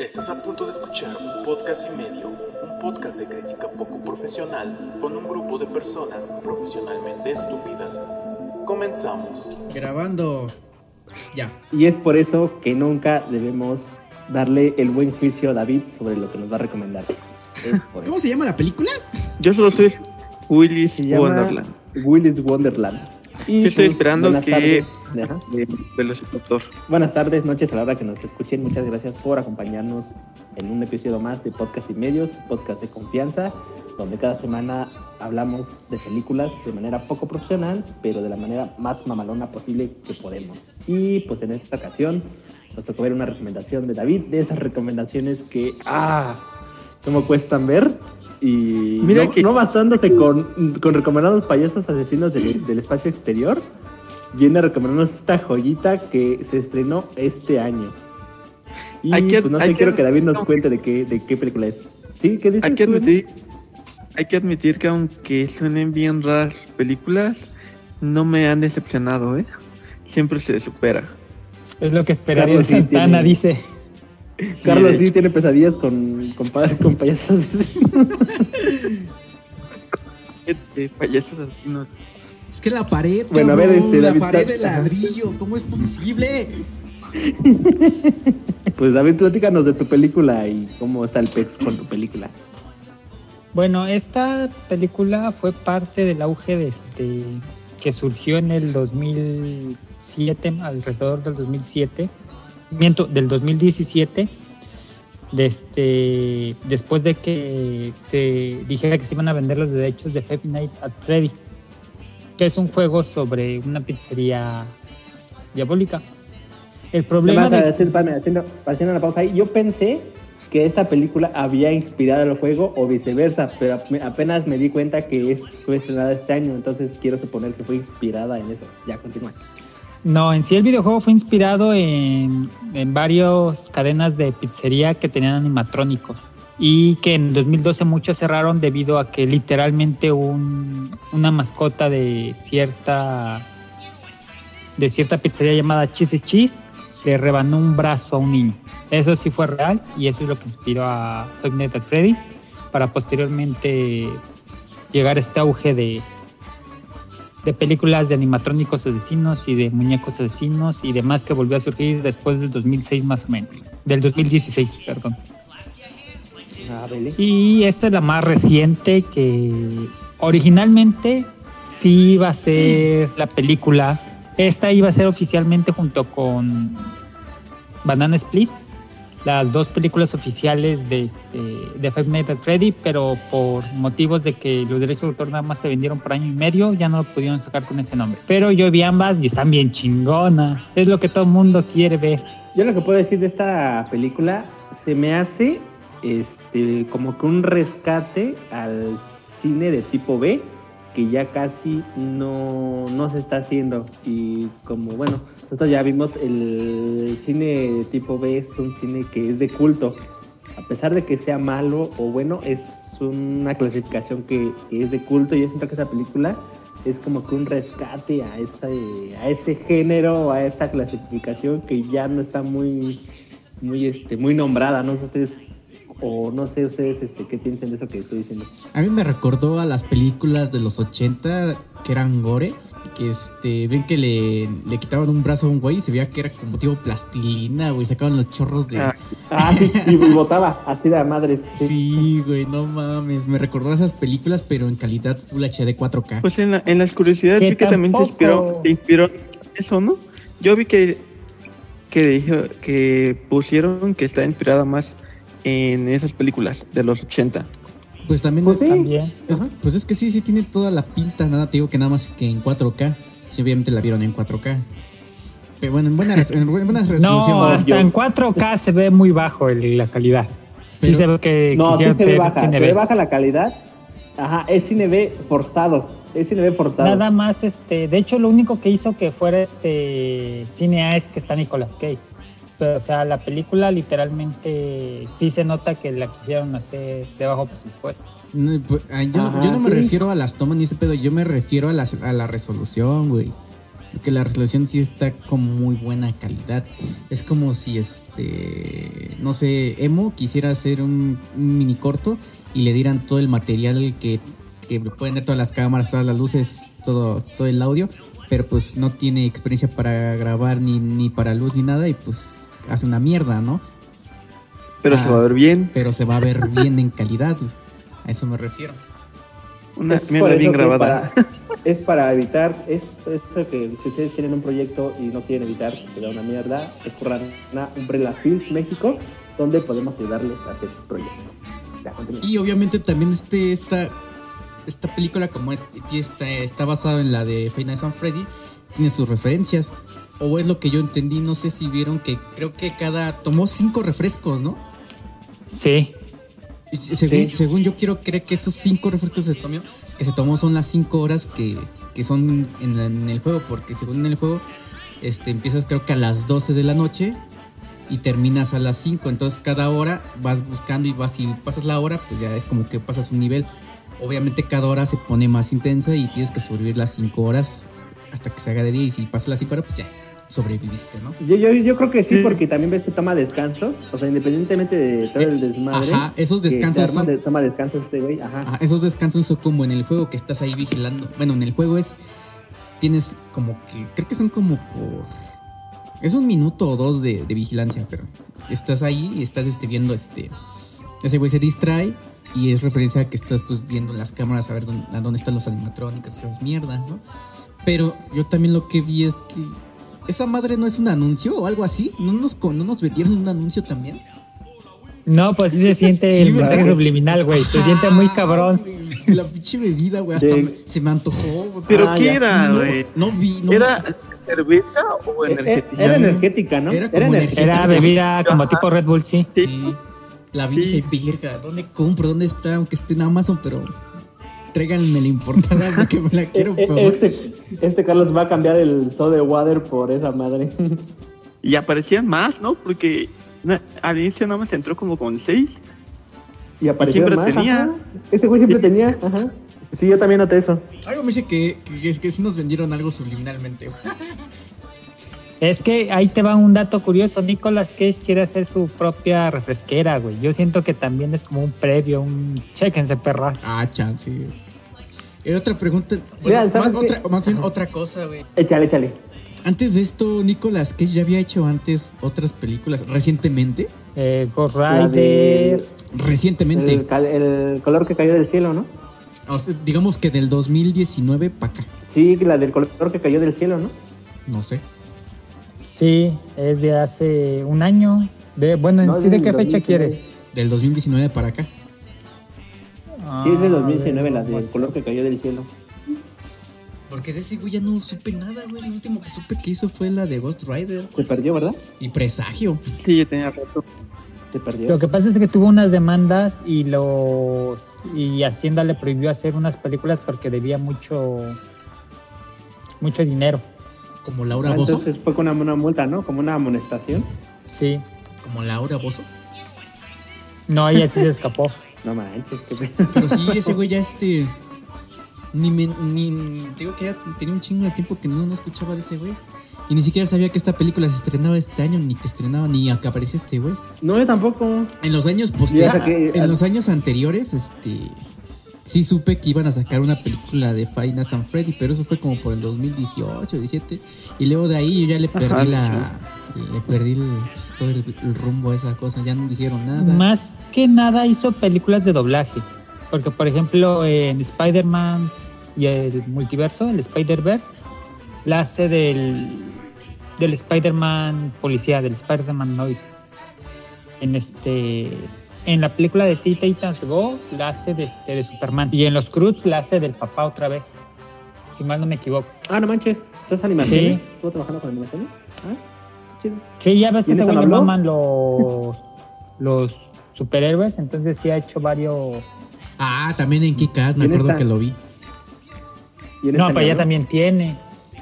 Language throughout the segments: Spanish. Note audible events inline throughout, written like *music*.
Estás a punto de escuchar un podcast y medio, un podcast de crítica poco profesional con un grupo de personas profesionalmente estúpidas. Comenzamos. Grabando. Ya. Y es por eso que nunca debemos darle el buen juicio a David sobre lo que nos va a recomendar. ¿Cómo se llama la película? Yo solo soy Willis Se llama Wonderland. Willis Wonderland. Y, Yo estoy pues, esperando buenas que-. Ajá. de Velociraptor. Buenas tardes, noches a la hora que nos escuchen. Muchas gracias por acompañarnos en un episodio más de Podcast y Medios, podcast de confianza, donde cada semana hablamos de películas de manera poco profesional, pero de la manera más mamalona posible que podemos. Y pues en esta ocasión nos tocó ver una recomendación de David, de esas recomendaciones que, ah, cómo cuestan ver. Y Mira no, que- no bastándose con, con recomendados payasos asesinos del, del espacio exterior, viene a recomendarnos esta joyita que se estrenó este año. Y Hay que- pues no sé, quiero que David nos cuente de qué, de qué película es. ¿Sí? ¿Qué dices Hay que admitir, hay que admitir que aunque suenen bien raras películas, no me han decepcionado, ¿eh? Siempre se supera. Es lo que esperaría sí Santana, tiene- dice. *laughs* Carlos sí tiene pesadillas con, con, con payasos. De payasos asesinos. Es que la pared, Bueno, a ver, este, la David, pared de ladrillo, ¿cómo es posible? *laughs* pues David, platícanos de tu película y cómo pez con tu película. Bueno, esta película fue parte del auge de este que surgió en el 2007, alrededor del 2007, miento, del 2017, de este, después de que se dijera que se iban a vender los derechos de Five Nights at Freddy, que es un juego sobre una pizzería diabólica. El problema de espérame, haciendo, haciendo una pausa ahí. Yo pensé que esta película había inspirado el juego o viceversa, pero ap- apenas me di cuenta que es- fue estrenada este año, entonces quiero suponer que fue inspirada en eso. Ya, continúa. No, en sí el videojuego fue inspirado en, varias cadenas de pizzería que tenían animatrónicos y que en el 2012 muchos cerraron debido a que literalmente un- una mascota de cierta de cierta pizzería llamada Cheese Cheese le rebanó un brazo a un niño. Eso sí fue real y eso es lo que inspiró a Five at Freddy para posteriormente llegar a este auge de, de películas de animatrónicos asesinos y de muñecos asesinos y demás que volvió a surgir después del 2006 más o menos, del 2016, perdón. Ah. Y esta es la más reciente que originalmente sí iba a ser la película. Esta iba a ser oficialmente junto con Banana Splits, las dos películas oficiales de, este, de Five Nights at Freddy, pero por motivos de que los derechos de autor nada más se vendieron por año y medio, ya no lo pudieron sacar con ese nombre. Pero yo vi ambas y están bien chingonas. Es lo que todo el mundo quiere ver. Yo lo que puedo decir de esta película se me hace este como que un rescate al cine de tipo B que ya casi no, no se está haciendo y como bueno nosotros ya vimos el cine tipo B es un cine que es de culto a pesar de que sea malo o bueno es una clasificación que, que es de culto y yo siento que esa película es como que un rescate a ese, a ese género, a esa clasificación que ya no está muy, muy, este, muy nombrada, no sé ustedes, o no sé ustedes este, qué piensan de eso que estoy diciendo. A mí me recordó a las películas de los 80 que eran gore. Que este, ven que le, le quitaban un brazo a un güey y se veía que era como tipo plastilina, güey. Sacaban los chorros de. Ah, Ah, sí, y votaba, así de a madres. sí. Sí, güey, no mames. Me recordó a esas películas, pero en calidad Full HD 4K. Pues en, la- en las curiosidades vi que también se inspiró, se inspiró eso, ¿no? Yo vi que que dijo que pusieron que está inspirada más en esas películas de los 80. Pues también. Pues sí. También. es- pues es que sí, sí tiene toda la pinta. Nada, te digo que nada más que en 4K. Sí, obviamente la vieron en 4K. Pero bueno, en buena, en bu- buena *laughs* resolución. No, hasta yo- en 4K se ve muy bajo el- la calidad. Pero- sí se ve que No, sí se ve ser baja, cine se B. ve baja la calidad. Ajá, es cine B forzado, es cine B forzado. Nada más, este, de hecho, lo único que hizo que fuera este cine A es que está Nicolas Cage. Pero, o sea, la película literalmente sí se nota que la quisieron hacer de bajo presupuesto. No, pues, yo, Ajá, yo no me sí. refiero a las tomas ni ese pedo, yo me refiero a, las, a la resolución, güey. Porque la resolución sí está con muy buena calidad. Es como si este, no sé, Emo quisiera hacer un, un mini corto y le dieran todo el material que, que pueden dar todas las cámaras, todas las luces, todo, todo el audio, pero pues no tiene experiencia para grabar ni, ni para luz ni nada y pues hace una mierda, ¿no? Pero Ah. se va a ver bien. Pero se va a ver bien en calidad. A eso me refiero. Una Es mierda bien grabada. para- *laughs* es para evitar es, esto que si ustedes tienen un proyecto y no quieren evitar que da una mierda, es por una Umbrella Films México, donde podemos ayudarles a hacer su proyecto. Ya. Y obviamente también este, esta, esta película, como está, está basada en la de Nights at Freddy, tiene sus referencias. O es lo que yo entendí, no sé si vieron que creo que cada... Tomó cinco refrescos, ¿no? Sí. Según, Sí. según yo quiero creer que esos cinco refrescos que se tomó, que se tomó son las cinco horas que, que son en el juego, porque según en el juego este, empiezas creo que a las 12 de la noche y terminas a las 5, entonces cada hora vas buscando y vas y pasas la hora, pues ya es como que pasas un nivel. Obviamente cada hora se pone más intensa y tienes que sobrevivir las 5 horas hasta que se haga de día y si pasas las 5 horas pues ya sobreviviste, ¿no? Yo, yo, yo creo que sí, Sí. porque también ves que toma descansos, o sea, independientemente de todo el desmadre. Ajá, esos descansos son- de- toma descansos este güey, ajá. Ajá, esos descansos son como en el juego que estás ahí vigilando. Bueno, en el juego es. Tienes como que. Creo que son como por. Es un minuto o dos de, de vigilancia, pero estás ahí y estás este, viendo este. Ese güey se distrae y es referencia a que estás pues viendo las cámaras a ver dónde, a dónde están los animatrónicos, esas mierdas, ¿no? Pero yo también lo que vi es que. ¿Esa madre no es un anuncio o algo así? ¿No nos, no nos vendieron un anuncio también? No, pues sí se siente *laughs* Sí, el mensaje subliminal, güey. Se siente muy cabrón. La pinche bebida, güey. Hasta Sí. me- se me antojó. ¿Pero Ah, qué ya. era, no, güey? no vi, no. ¿Era cerveza o Eh, eh, energética? Era energética, ¿no? Era como energética. Era bebida como Ajá. tipo Red Bull, sí. Sí. Sí. La vi y dije, verga, ¿dónde compro? ¿Dónde está? Aunque esté en Amazon, pero tráiganme la importada porque me la *laughs* quiero Eh, eh, probar. Este, este Carlos va a cambiar el soda water por esa madre. *laughs* Y aparecían más, ¿no? Porque al inicio nada más entró como con seis. Y apareció siempre más. tenía. ajá. Este güey siempre tenía. Ajá. Sí, yo también noté eso. Algo me dice que, que, es que sí nos vendieron algo subliminalmente. *laughs* Es que ahí te va un dato curioso. Nicolas Cage quiere hacer su propia refresquera, güey. Yo siento que también es como un previo, un chéquense, perras. Ah, chance. güey. Y otra pregunta, bueno, ¿sabes más, otra, más bien otra cosa, güey. Échale, échale. Antes de esto, Nicolas Cage ya había hecho antes otras películas recientemente. Eh, Ghost Rider. de- Recientemente. El, color que cayó del cielo, ¿no? O sea, digamos que del 2019 para acá. Sí, la del color que cayó del cielo, ¿no? No sé. Sí, es de hace un año. De, bueno, No, ¿sí de qué fecha 2019. quieres? Del 2019 para acá. Sí, es de Ah, 2019, la de- del color que cayó del cielo. Porque de ese güey ya no supe nada, güey. Lo último que supe que hizo fue la de Ghost Rider Se perdió, ¿verdad? y Presagio. Sí, ya tenía rato. Se perdió. Lo que pasa es que tuvo unas demandas y los y Hacienda le prohibió hacer unas películas porque debía mucho mucho dinero. Como Laura Ah, Bozo. entonces fue con una, una multa, ¿no? Como una amonestación. Sí. Como Laura Bozo. No, ella sí se escapó. *laughs* No manches, qué pe- Pero sí, *laughs* ese güey ya este. Ni me. Ni, digo que ya tenía un chingo de tiempo que no, no escuchaba de ese güey. Y ni siquiera sabía que esta película se estrenaba este año, ni que estrenaba, ni a que aparecía este güey. No, yo tampoco. En los años posteriores. En los años anteriores, este. Sí supe que iban a sacar una película de Five Nights at Freddy, pero eso fue como por el 2018, 17. Y luego de ahí yo ya le perdí Ajá, la. Le perdí el, pues, todo el, el rumbo a esa cosa. Ya no dijeron nada. Más que nada hizo películas de doblaje. Porque, por ejemplo, en Spider-Man y el multiverso, el Spider-Verse, la hace del, del Spider-Man policía, del Spider-Man Noir. En este. En la película de Teen Titans Go, la hace de, este, de Superman. Y en los Cruz la hace del papá otra vez. Si mal no me equivoco. Ah, no manches. ¿Estás animaciones? Sí. ¿Estuvo trabajando con animaciones? Ah, chido. Sí, ya ves que ¿Y ese en güey esa le maman los, los superhéroes, entonces sí ha hecho varios. Ah, también en Kick-Ass, me ¿Quién acuerdo está? que lo vi. ¿Y en No, pero ya también tiene.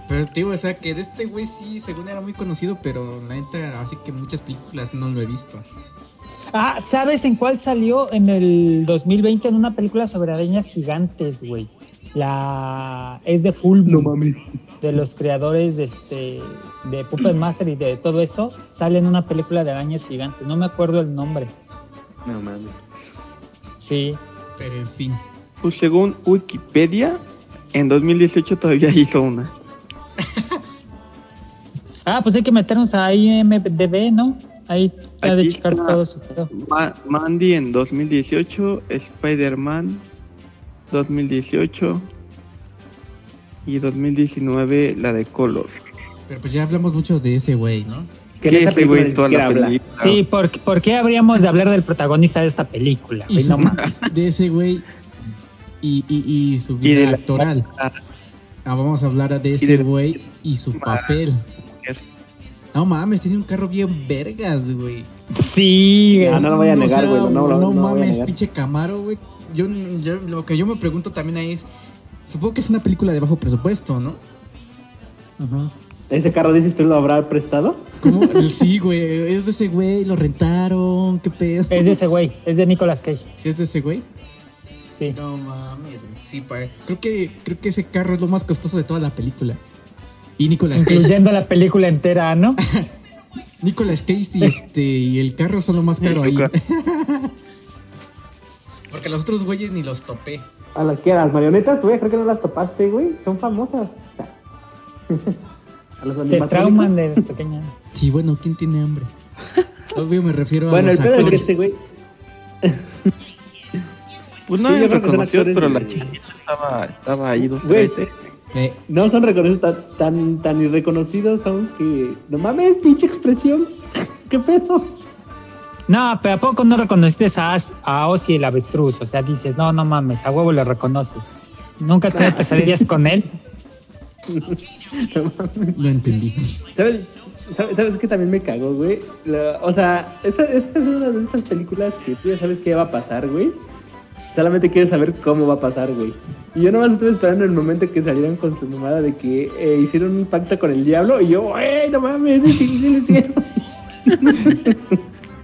Pero digo, o sea, que de este güey sí, según era muy conocido, pero la neta, así que muchas películas no lo he visto. Ah, ¿sabes en cuál salió? En el 2020 en una película sobre arañas gigantes, güey. La es de Full No mames. de los creadores de este de Puppet Master y de todo eso, sale en una película de arañas gigantes. No me acuerdo el nombre. No mames. Sí. Pero en fin. Pues según Wikipedia, en 2018 todavía hizo una. *laughs* Ah, pues hay que meternos a IMDB, ¿no? Ahí ha de checar está. todo su pedo. Ma- Mandy en 2018, Spider-Man 2018 y 2019 la de Color. Pero pues ya hablamos mucho de ese güey, ¿no? Que ¿Qué esa este güey toda la habla. película? Sí, ¿por, ¿por qué habríamos de hablar del protagonista de esta película? Y güey? su- No *laughs* de ese güey y, y, y su Y vida de la- actoral. Ah, vamos a hablar de ese güey y su papel. No mames, tiene un carro bien vergas, güey. Sí, Ah, no lo voy a O negar, sea, güey. No, no, no mames, pinche Camaro, güey. Yo, yo- lo que yo me pregunto también ahí es, supongo que es una película de bajo presupuesto, ¿no? Ujú. ¿Ese carro dices tú lo habrá prestado? ¿Cómo? *laughs* sí, güey, es de ese güey, lo rentaron, qué pedo. Es de ese güey, es de Nicolas Cage. ¿Sí es de ese güey? Sí. No mames, güey. Sí, pa- creo que creo que ese carro es lo más costoso de toda la película. Y Nicolas Cage. Incluyendo la película entera, ¿no? *laughs* Nicolas Cage y este y el carro son lo más caro ahí. *laughs* Porque los otros güeyes ni los topé. A las que a las marionetas, güey, creo que no las topaste, güey. Son famosas. *laughs* a los Te trauman de pequeña. Sí, bueno, ¿quién tiene hambre? Obvio me refiero a Bueno, el los pedo es que actores. este güey. Pues no Sí, actores pero la chiquita estaba, estaba ahí dos Güey. tres, ¿eh? Eh, No son reconocidos tan, tan, tan irreconocidos, son que. No mames, pinche expresión. *laughs* ¿Qué pedo? No, pero ¿a poco no reconociste a, As- a Ozzy el avestruz? O sea, dices, no, no mames, a huevo lo reconoce. ¿Nunca tenido *laughs* pesadillas con él? lo entendí. ¿Sabes? ¿Sabes, ¿Sabes qué también me cagó, güey? La- o sea, esta, esta es una de estas películas que tú ya sabes qué va a pasar, güey. Solamente quieres saber cómo va a pasar, güey. Y yo nomás estuve esperando el momento que salieron con su mamada de que eh, hicieron un pacto con el diablo. Y yo, ¡ey, no mames! *laughs*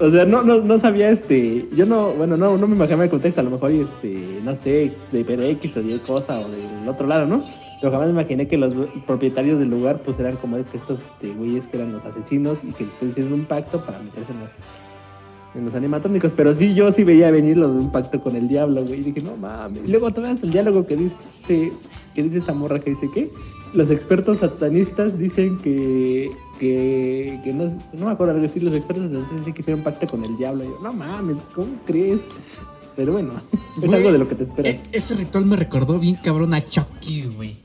O sea, no, no, no sabía este. Yo no, bueno, no, no me imaginaba el contexto. A lo mejor, este, no sé, de PDX o de cosa o del otro lado, ¿no? Pero jamás imaginé que los propietarios del lugar pues eran como de que estos este, güeyes que eran los asesinos y que hicieron un pacto para meterse en los, en los animatrónicos. Pero sí, yo sí veía venir lo de un pacto con el diablo, güey. Y dije, no mames. Y luego todavía el diálogo que dice, que dice esta morra que dice que los expertos satanistas dicen que, que, que no, no me acuerdo algo así, los expertos satanistas dicen que hicieron un pacto con el diablo. Y yo, no mames, ¿cómo crees? Pero bueno, *laughs* es Güey, algo de lo que te esperas. e- ese ritual me recordó bien cabrón a Chucky, güey.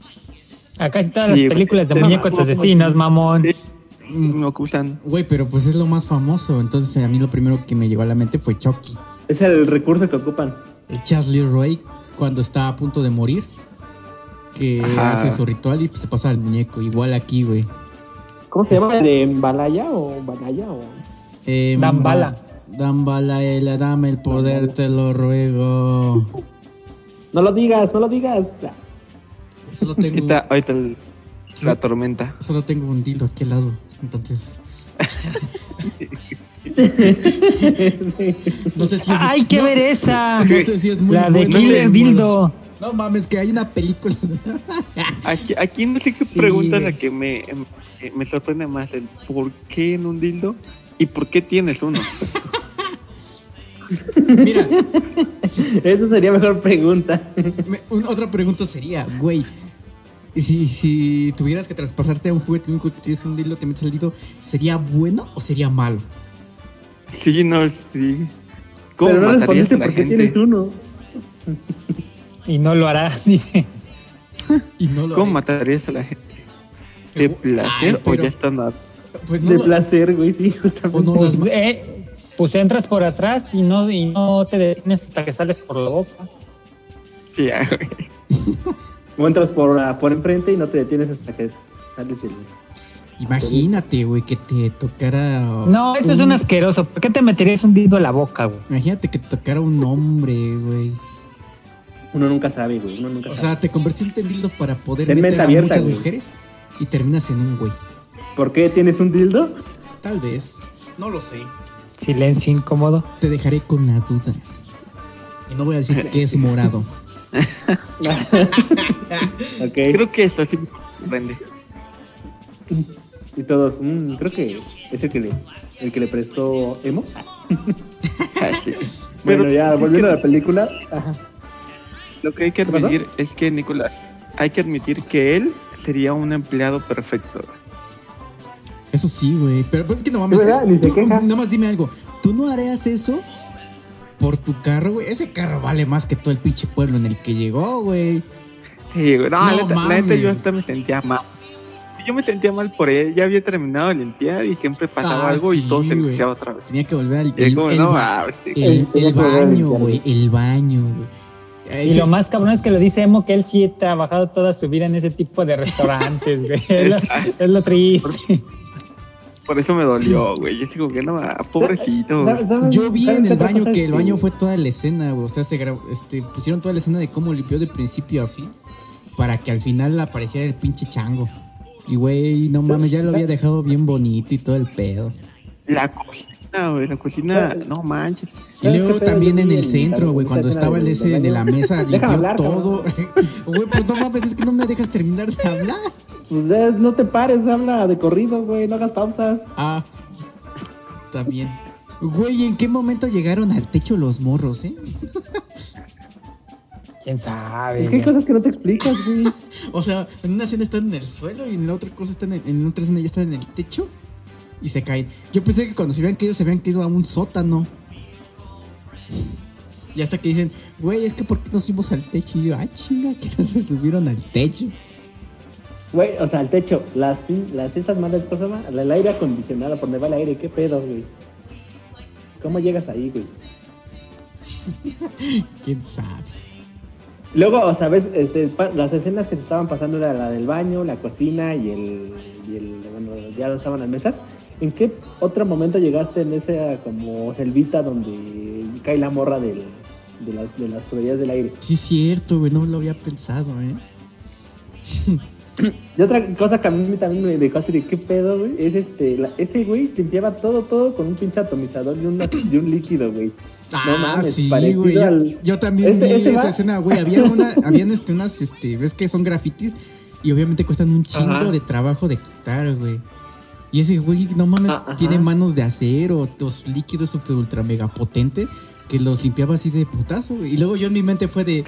Acá todas las Sí, películas de muñecos asesinos, mamón. Me acusan. Güey, pero pues es lo más famoso. Entonces a mí lo primero que me llegó a la mente fue Chucky. Es el recurso que ocupan. El Charles Leroy cuando está a punto de morir. Que Ajá. hace su ritual y pues, se pasa al muñeco. Igual aquí, güey. ¿Cómo se llama? ¿De Balaya o Banaya o...? Eh, Dambala. ba- Dambala, el, dame el poder, te lo ruego. *laughs* No lo digas, no lo digas. Solo tengo, Ahorita, ahorita el- la tormenta. solo tengo un dildo aquí al lado. Entonces. *laughs* no sé si es. ¡Hay que no- ver esa! No sé si es muy La de bueno, Killer. Dildo. No mames, que hay una película. Aquí, aquí no sé qué Sí, pregunta güey. la que me, me- me sorprende más. El ¿Por qué en un dildo? ¿Y por qué tienes uno? *laughs* Mira, Esa sería mejor pregunta. me- un- otra pregunta sería, güey. Si, si tuvieras que transportarte a un juguete único que tienes un dildo, te metes el dildo, ¿sería bueno o sería malo? Sí, no, sí. ¿Cómo Pero no matarías respondiste a la por qué tienes uno. Y no lo hará, *laughs* dice. Y no lo ¿Cómo haré. matarías a la gente? ¿De Ay, placer o ya están a- Pues no de placer, güey, sí, justamente. Pues, eh, pues entras por atrás y no, y no te detienes hasta que sales por la boca. Sí, ya, güey. *laughs* O entras por, ah, por enfrente y no te detienes hasta que sales el... Imagínate, güey, que te tocara. No, eso es un asqueroso. ¿Por qué te meterías un dildo a la boca, güey? Imagínate que te tocara un hombre, güey. Uno nunca sabe, güey, uno nunca O sabe. sea, te convertiste en dildo para poder Ten meter a abierta, muchas güey. mujeres y terminas en un güey. ¿Por qué tienes un dildo? Tal vez. No lo sé. Silencio incómodo. Te dejaré con la duda. Y no voy a decir *laughs* que es morado. *laughs* ok. Creo que eso sí me sorprende. Y todos, mm, creo que es el que le, el que le prestó Emo. *laughs* Ah, sí. Bueno, Pero ya volviendo que- a la película. Ajá. Lo que hay que ¿Perdón? admitir es que Nicolás, hay que admitir que él sería un empleado perfecto. Eso sí, güey. Pero pues es que no mames. Nada más dime algo. ¿Tú no harías eso por tu carro, güey? Ese carro vale más que todo el pinche pueblo en el que llegó, güey. Sí, güey. No, No la, neta- la neta mames. yo hasta me sentía mal. Yo me sentía mal por él. Ya había terminado de limpiar y siempre pasaba Ah, algo y todo se iniciaba otra vez. Tenía que volver al el, como, el no, ah, sí. el- El- baño, güey. El baño, güey. Y lo más cabrón es que lo dice Emo que él sí ha trabajado toda su vida en ese tipo de restaurantes, güey. *laughs* Es lo, es lo triste. Por eso me dolió, güey. Yo digo que no, ah, pobrecito. güey. ¿Saben- saben- Yo vi en el baño que el baño fue toda la escena, güey. O sea, se grabó, este, pusieron toda la escena de cómo limpió de principio a fin para que al final apareciera el pinche chango. Y güey, no mames, ya lo había dejado bien bonito y todo el pedo. La cocina, güey. La cocina, no manches. Y ¿Sabes luego también en el en centro, güey, cuando estaba el ese de la mesa, limpió hablar, todo. *laughs* Güey, pues no mames, es que no me dejas terminar de hablar. Pues ya, no te pares, habla de corrido, güey, no hagas pausas. Ah, también. Güey, ¿en qué momento llegaron al techo los morros, eh? *laughs* ¿Quién sabe? Es que hay cosas que no te explicas, güey. *laughs* O sea, en una escena están en el suelo y en la otra cosa están en, en otra escena ya están en el techo y se caen. Yo pensé que cuando se habían caído se habían caído a un sótano. Y hasta que dicen, güey, es que ¿por qué nos subimos al techo? Y yo, ah, chinga, que no se subieron al techo. Güey, o sea, el techo, las, las esas madres, ¿cómo se llama? El aire acondicionado, por donde va el aire, ¿qué pedo, güey? ¿Cómo llegas ahí, güey? *laughs* ¿Quién sabe? Luego, o sea, ves, este, las escenas que se estaban pasando era la del baño, la cocina y el, y el bueno, ya estaban las mesas. ¿En qué otro momento llegaste en esa como selvita donde cae la morra del, de las de las tuberías del aire? Sí, cierto, güey, no lo había pensado, ¿eh? *laughs* *clears throat* Y otra cosa que a mí también me dejó así de qué pedo, güey, es este, la- ese güey limpiaba todo, todo con un pinche atomizador y, un líquido, güey. Ah, mames, sí, güey. Yo, al- yo también Este- vi este esa va- escena, güey. Había una, *laughs* habían este, unas, este, ves que son grafitis y obviamente cuestan un chingo Ajá. de trabajo de quitar, güey. Y ese güey, no mames, Ah, ajá. tiene manos de acero, los líquidos super ultra mega potente que los limpiaba así de putazo, güey. Y luego yo en mi mente fue de,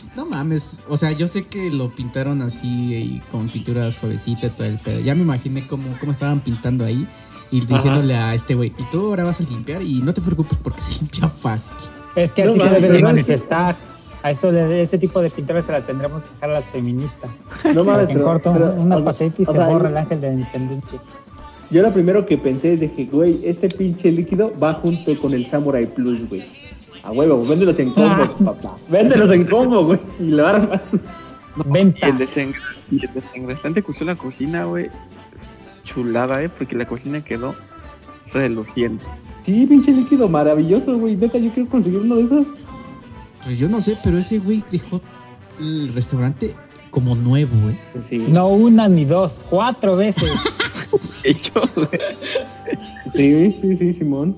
pues no mames, o sea, yo sé que lo pintaron así y con pintura suavecita y todo el pedo. Ya me imaginé cómo, cómo estaban pintando ahí y diciéndole a este güey, y tú ahora vas a limpiar y no te preocupes porque se *laughs* limpia fácil. Es que No así se debe de manifestar. A esto de ese tipo de pinturas se la tendremos que dejar a las feministas. No mames, en pero- corto, pero, una o- paseta y o se sea, borra el ángel de la independencia. Yo lo primero que pensé es de que, güey, este pinche líquido va junto con el Samurai Plus, güey. A huevo, véndelos en combo, papá. Véndelos en combo, güey. Y lo armas. Y Venta. el, desengra- y el desengrasante que usó la cocina, güey. Chulada, eh, porque la cocina quedó reluciente. Sí, pinche líquido maravilloso, güey. Neta, yo quiero conseguir uno de esos. Pues yo no sé, pero ese güey dejó el restaurante como nuevo, güey. Sí. No una ni dos, cuatro veces. *laughs* Hecho, güey. Sí, sí, sí, Simón.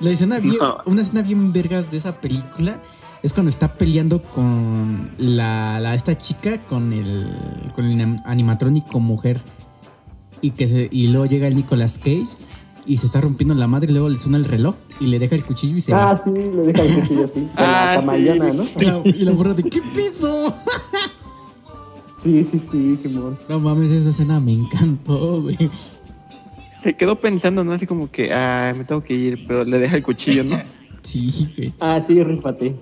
La escena bien, No. una escena bien vergas de esa película es cuando está peleando con la, la- esta chica con el con el anim- animatrónico mujer y que se, y luego llega el Nicolas Cage y se está rompiendo la madre y luego le suena el reloj y le deja el cuchillo y se Ah, va. sí, le deja el cuchillo así. *laughs* Ah, la sí. camaleona, ¿no? Y la- morra de ¿qué pedo? Sí, sí, sí, Simón. No mames, esa escena me encantó, güey. Se quedó pensando, ¿no? Así como que, ah, me tengo que ir, pero le deja el cuchillo, ¿no? *laughs* Sí, güey. Ah, sí, rífate.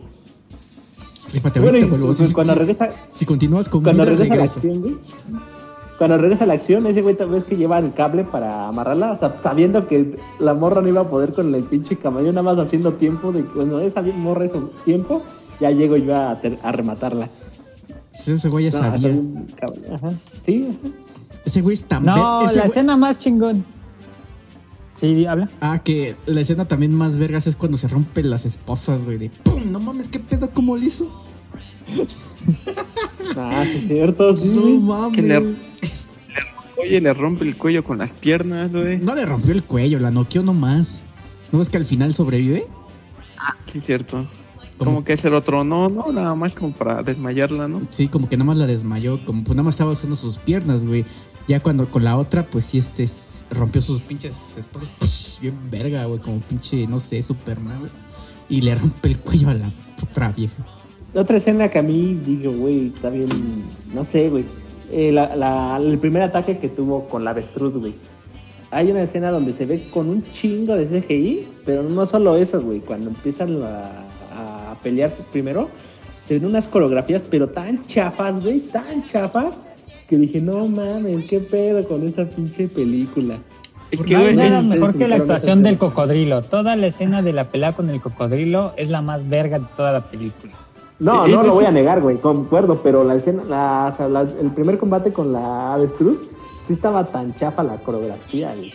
Rífate Bueno, ahorita, y vuelvo. pues, Si- cuando regresa, Si continúas con cuando vida, regresa la acción, güey. Cuando regresa la acción, ese güey tal vez que lleva el cable para amarrarla, o sea, sabiendo que la morra no iba a poder con el pinche caballo, nada más haciendo tiempo de que, bueno, esa morra hizo tiempo, ya llego yo a, ter- a rematarla. Pues ese güey ya No, sabía. Ajá. Sí, ajá. Ese güey es tan No, la güey- escena más chingón. Sí, habla. Ah, que la escena también más vergas es cuando se rompen las esposas, güey. De ¡pum! No mames, ¿qué pedo? ¿Cómo lo hizo? *laughs* Ah, sí, es cierto, sí. No mames. Que le- Oye, le rompe el cuello con las piernas, güey. No le rompió el cuello, la noqueó nomás. ¿No ves que al final sobrevive? Sí, cierto. Como que ese otro no, no, nada más como para desmayarla, ¿no? Sí, como que nada más la desmayó, como pues nada más estaba usando sus piernas, güey. Ya cuando con la otra, pues sí, este rompió sus pinches esposas, pues, bien verga, güey, como pinche, no sé, Superman, güey. Y le rompe el cuello a la otra vieja. Otra escena que a mí digo, güey, está bien, no sé, güey. Eh, el primer ataque que tuvo con la avestruz, güey. Hay una escena donde se ve con un chingo de CGI, pero no solo eso, güey. Cuando empiezan a, a pelear primero, se ven unas coreografías, pero tan chafas, güey, tan chafas, que dije, no mames, qué pedo con esta pinche película. Es que, güey, nada es- mejor es- que la actuación del cocodrilo. Toda la escena de la pelea con el cocodrilo es la más verga de toda la película. No, no lo voy a negar, güey, concuerdo, pero la escena, la, o sea, la- el primer combate con la avestruz, sí estaba tan chafa la coreografía, güey.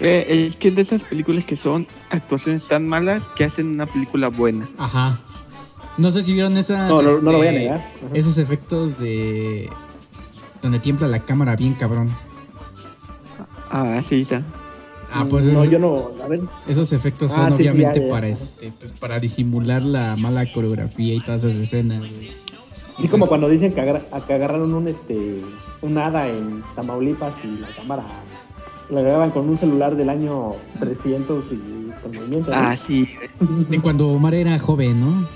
eh, es que de esas películas que son actuaciones tan malas que hacen una película buena. Ajá. No sé si vieron esas. No, no, no lo voy a este, negar. Ajá. Esos efectos de. Donde tiembla la cámara bien cabrón. Ah, sí, está. Ah, pues no, esos, yo no, a ver, esos efectos Ah, son sí, obviamente ya, ya. para este, pues, para disimular la mala coreografía y todas esas escenas, güey. así como cuando dicen que, agar- a- que agarraron un, este, un hada en Tamaulipas y la cámara la grababan con un celular del año 300 y con movimiento. ¿no? Ah, sí. De cuando Omar era joven, ¿no?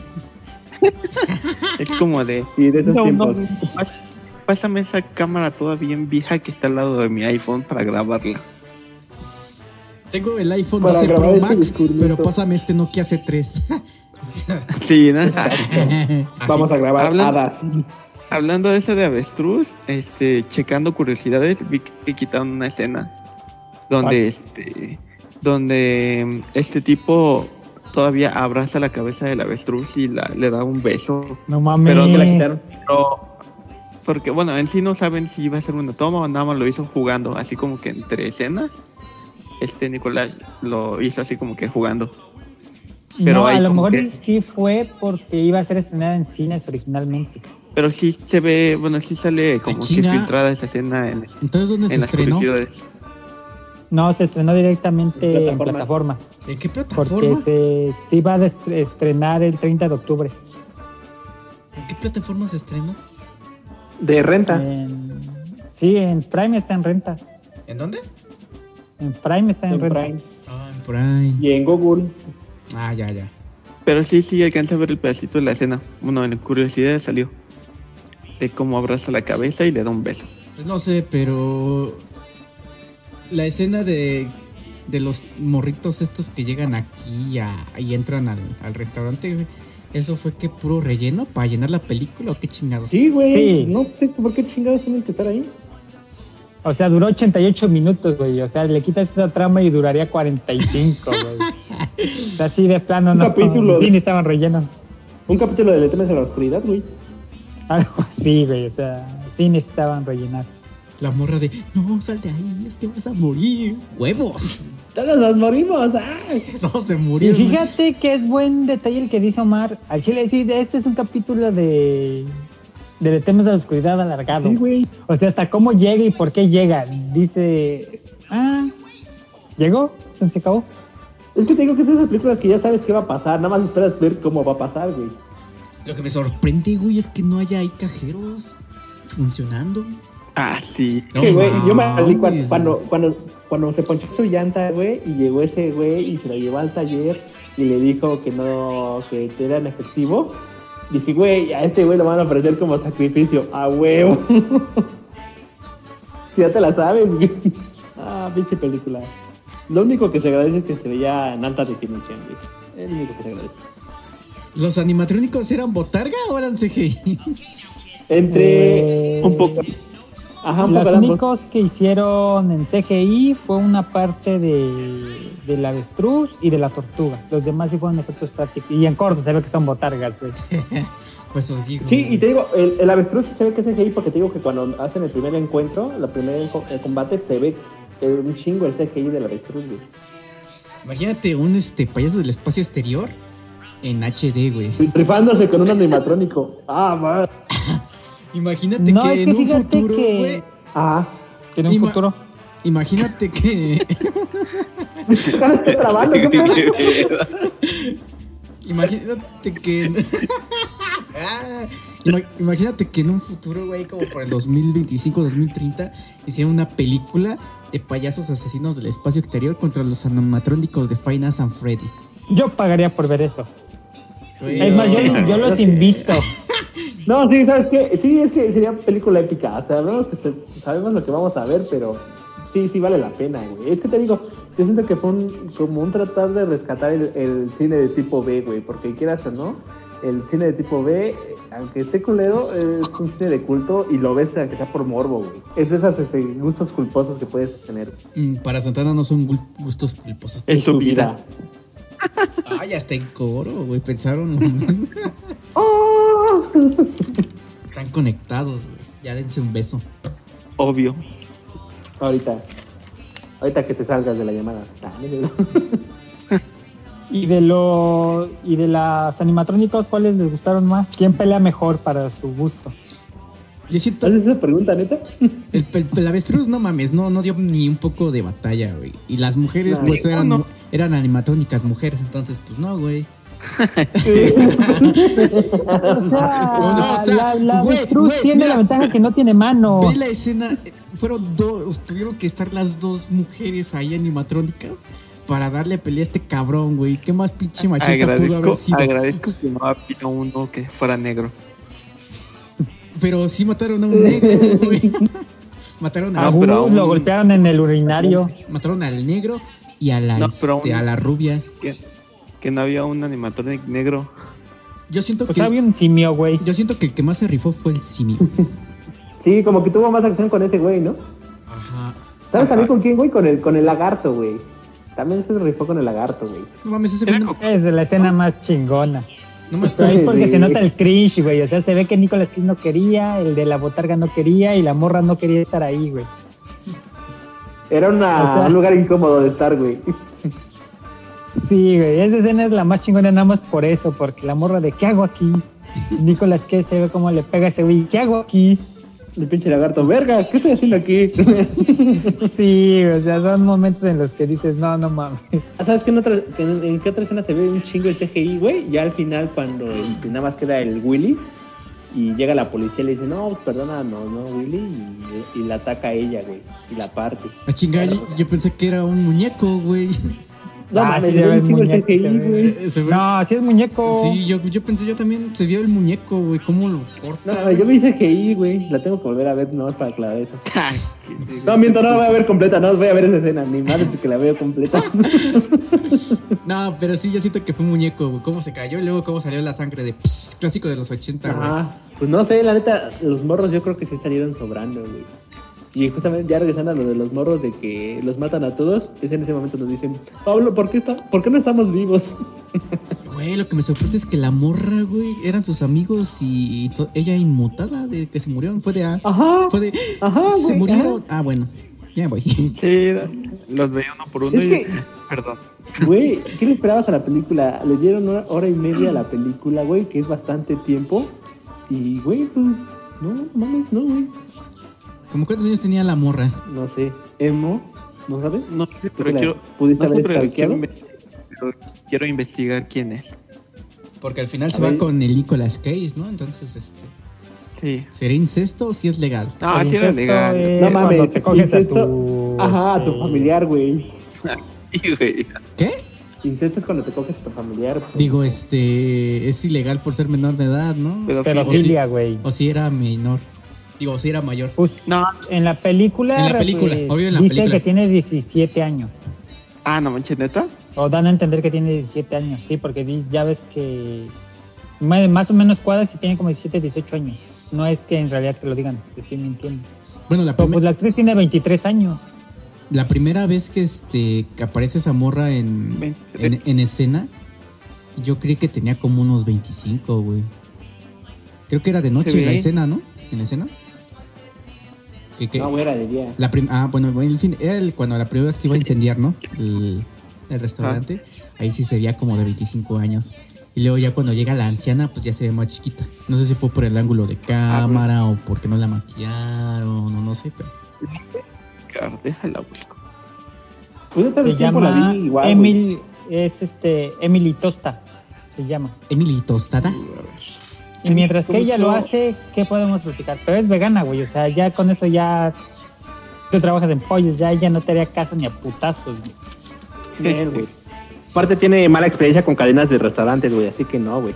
*laughs* Es como de. Sí, de esos No, no, tiempos. Pásame esa cámara toda bien vieja que está al lado de mi iPhone para grabarla. Tengo el iPhone Para 12 grabar Pro este Max, pero pásame este Nokia C3. *laughs* Sí, ¿no? Vamos a grabar Hablan- hadas. Hablando de ese de avestruz, este, checando curiosidades, vi que quitaron una escena donde este, donde este tipo todavía abraza la cabeza del avestruz y la, le da un beso. No mames. Pero Que la quitaron. Pero, porque bueno, en sí no saben si iba a ser una toma o nada más lo hizo jugando, así como que entre escenas. Este Nicolás lo hizo así como que jugando. pero no, a lo mejor que- sí fue porque iba a ser estrenada en cines originalmente. Pero sí se ve, bueno, sí sale como que filtrada esa escena en, Entonces, ¿dónde se en las estrenó? No, se estrenó directamente En en plataformas. ¿En qué Porque plataforma? se, se iba a estrenar el 30 de octubre. ¿En qué plataforma se estrenó? De renta. En- sí, en Prime está en renta. ¿En dónde? En Prime está en, en renta. Prime. Ah, en Prime. Y en Google. Ah, ya, ya. Pero sí, sí, alcanza a ver el pedacito de la escena. Bueno, en curiosidades salió. De cómo abraza la cabeza y le da un beso. Pues no sé, pero la escena de, de los morritos estos que llegan aquí a- y entran al, al restaurante, ¿eso fue que puro relleno para llenar la película o qué chingados? Sí, güey. Sí. No sé por qué chingados tienen que estar ahí. O sea, duró 88 minutos, güey. O sea, le quitas esa trama y duraría 45, güey. *laughs* O sea, así de plano, Un no. capítulo. Sí, estaban rellenos. Un capítulo de Le temes a la oscuridad, güey. Algo así, güey. O sea, sí necesitaban rellenar. La morra de, no, sal de ahí, es que vas a morir. ¡Huevos! Todos nos morimos. ¡ah! *laughs* Todos se Y murieron. fíjate que es buen detalle el que dice Omar. Al chile, sí, de- este es un capítulo de. de Le temes a la oscuridad alargado. Sí, güey. O sea, hasta cómo llega y por qué llega. Dice. Ah, llegó, se acabó. Es que te digo que es de esas películas que ya sabes qué va a pasar. Nada más esperas ver cómo va a pasar, güey. Lo que me sorprende, güey, es que no haya ahí cajeros funcionando. Ah, sí. No güey, yo me cuando, güey. cuando, cuando, cuando se ponchó su llanta, güey, y llegó ese güey y se lo llevó al taller y le dijo que no, que era en efectivo. Dije, güey, a este güey lo van a ofrecer como sacrificio. A huevo. *laughs* si ya te la sabes, güey. Ah, pinche película. Lo único que se agradece es que se veía en alta definición, güey. Es lo único que se agradece. ¿Los animatrónicos eran botarga o eran CGI? Entre Eh, un poco. Ajá, Los únicos que hicieron en CGI fue una parte de, del avestruz y de la tortuga. Los demás sí fueron efectos prácticos. Y en corto se ve que son botargas, güey. *laughs* Pues os digo. Sí, y te digo, el, el avestruz se ve que es CGI porque te digo que cuando hacen el primer encuentro, el primer el combate, se ve un chingo el CGI del avestruz, güey. Imagínate un este payaso del espacio exterior en HD, güey. Rifándose con un animatrónico. Ah, man. *laughs* Imagínate No, que es en un futuro, que- güey. Ah. Tiene un Ima- futuro. Imagínate que. *laughs* Imagínate que. Ah, *laughs* ima- imagínate que en un futuro, güey, como por el 2025, 2030, hicieran una película de payasos asesinos del espacio exterior contra los animatrónicos de Nights and Freddy. Yo pagaría por ver eso. Güey, Es más, yo, yo los invito. *laughs* No, sí, ¿sabes qué? Sí, es que sería película épica. O sea, sabemos, que se- sabemos lo que vamos a ver, pero sí, sí vale la pena, güey. Es que te digo, yo siento que fue un- como un tratar de rescatar el, el cine de tipo B, güey. Porque quieras o no, el cine de tipo B, aunque esté culero, es un cine de culto y lo ves aunque sea por morbo, güey. Es de esos ese, gustos culposos que puedes tener. Mm, Para Santana no son gustos culposos. Es su vida. Ay, hasta en coro, güey. Pensaron lo mismo. *laughs* ¡Oh! Están conectados, güey. Ya dense un beso. Obvio. Ahorita. Ahorita que te salgas de la llamada. *laughs* Y de lo y de las animatrónicos, ¿cuáles les gustaron más? ¿Quién pelea mejor para su gusto? Yo siento. ¿Haces esa pregunta, neta? *laughs* El, el, el avestruz, no mames, no, no dio ni un poco de batalla, güey. Y las mujeres, pues eran, no. eran animatrónicas mujeres, entonces, pues no, güey. O sea, la, la güey, avestruz güey, tiene mira. la ventaja que no tiene mano. Ve la escena, fueron dos, tuvieron que estar las dos mujeres ahí animatrónicas para darle pelea a este cabrón, güey. ¿Qué más pinche machista pudo Agradezco, haber sido? agradezco que no había uno que fuera negro. Pero sí mataron a un negro, güey. *laughs* Mataron A a, Ah, pero Gus aún- lo golpearon en el urinario. mataron al negro y a la, No, este, a la rubia. Que no había un animatronic negro. Yo siento Pues que había un simio, güey. yo siento que el que más se rifó fue el simio. *laughs* Sí, como que tuvo más acción con ese güey, ¿no? Ajá. ¿Sabes también con quién, güey? Con el, con el lagarto, güey. También se rifó con el lagarto, güey. No mames, ese güey Es de la escena más chingona. no me Pero ahí porque sí. se nota el cringe, güey. O sea, se ve que Nicolas Cage no quería, el de la botarga no quería y la morra no quería estar ahí, güey. Era una- O sea- un lugar incómodo de estar, güey. Sí, güey. Esa escena es la más chingona nada más por eso, porque la morra de ¿qué hago aquí? Nicolas Cage se ve cómo le pega a ese güey. ¿Qué hago aquí? El pinche lagarto, verga, ¿qué estoy haciendo aquí? *laughs* Sí, o sea, son momentos en los que dices, no, no mames. Ah, ¿Sabes qué en, otra, que en, en qué otra escena se ve un chingo el CGI, güey? Ya al final, cuando el- nada más queda el Willy y llega la policía y le dice, no, perdona, no, no, Willy, y, y la ataca a ella, güey, y la parte. A chingar, yo, yo pensé que era un muñeco, güey. No Ah, sí se ve el muñeco, CGI, se ve. güey. Eh, se ve- No, así es muñeco. Sí, yo, yo pensé, yo también se vio el muñeco, güey. ¿Cómo lo corta? No, yo vi CGI, güey, la tengo que volver a ver, no, para aclarar eso. *laughs* No, miento, no la voy a ver completa, no voy a ver esa escena, ni madre que la veo completa. *laughs* No, pero sí, yo siento que fue un muñeco, güey. ¿Cómo se cayó? Y luego, ¿cómo salió la sangre de pss, clásico de los 80, güey? Ajá. Pues no sé, la neta, los morros yo creo que sí salieron sobrando, güey. Y justamente ya regresando a lo de los morros de que los matan a todos, es en ese momento nos dicen, Pablo, ¿por qué, está, ¿por qué no estamos vivos? *laughs* Güey, lo que me sorprende es que la morra, güey, eran sus amigos y ella inmutada de que se murieron. Fue de. ah, Ajá. Fue de. Ajá, Se güey, murieron. Ah, bueno. Ya voy. Sí, los veía uno por uno Es y. que- Perdón. Güey, ¿qué le esperabas a la película? Le dieron una hora y media a la película, güey, que es bastante tiempo. Y, güey, pues, no, no mames, no, güey. ¿Cómo cuántos años tenía la morra? No sé, emo, ¿no sabes? No sé, ¿Tú pero quiero. ¿Pudiste no sé, haber pero quiero, investigar, pero quiero investigar quién es. Porque al final A se va con el Nicolas Cage, ¿no? Entonces, este. Sí. ¿Será incesto o si es legal? No, sí era legal. es No cuando mames, te coges a tu... Ajá, a tu este, familiar, *laughs* güey. ¿Qué? Incesto es cuando te coges a tu familiar. Digo, este. Es ilegal por ser menor de edad, ¿no? Pero- Pedofilia, güey. O si era menor. Digo, si era mayor. Pues, No, en la película, En la película, pues, obvio en la dice película. que tiene 17 años. ah, no manches, neta. O dan a entender que tiene 17 años, sí, porque ya ves que más o menos cuadras y tiene como 17, 18 años. No es que en realidad te lo digan, te estoy mintiendo. Bueno, la, Pero pues la actriz tiene 23 años. la primera vez que este que aparece esa morra en, 23. en, en escena, yo creí que tenía como unos 25, güey. Creo que era de noche la escena, ¿no? En la escena. Que, que- No, güey, era de día. la ah, bueno, bueno, en fin, era el- cuando la primera vez que iba a incendiar, ¿no? El, el restaurante. Ahí sí se veía como de 25 años. Y luego ya cuando llega la anciana, pues ya se ve más chiquita. No sé si fue por el ángulo de cámara o porque no la maquillaron, o no sé, pero... Déjala, busco. Pues Se llama güey. Emily, es este, Emily Tosta. se llama. Emily Tostada. Y mientras que ella lo hace, ¿qué podemos platicar? Pero es vegana, güey. O sea, ya con eso ya. Tú trabajas en pollos, ya ella no te haría caso ni a putazos, güey. Él, güey. Aparte tiene mala experiencia con cadenas de restaurantes, güey, así que no, güey.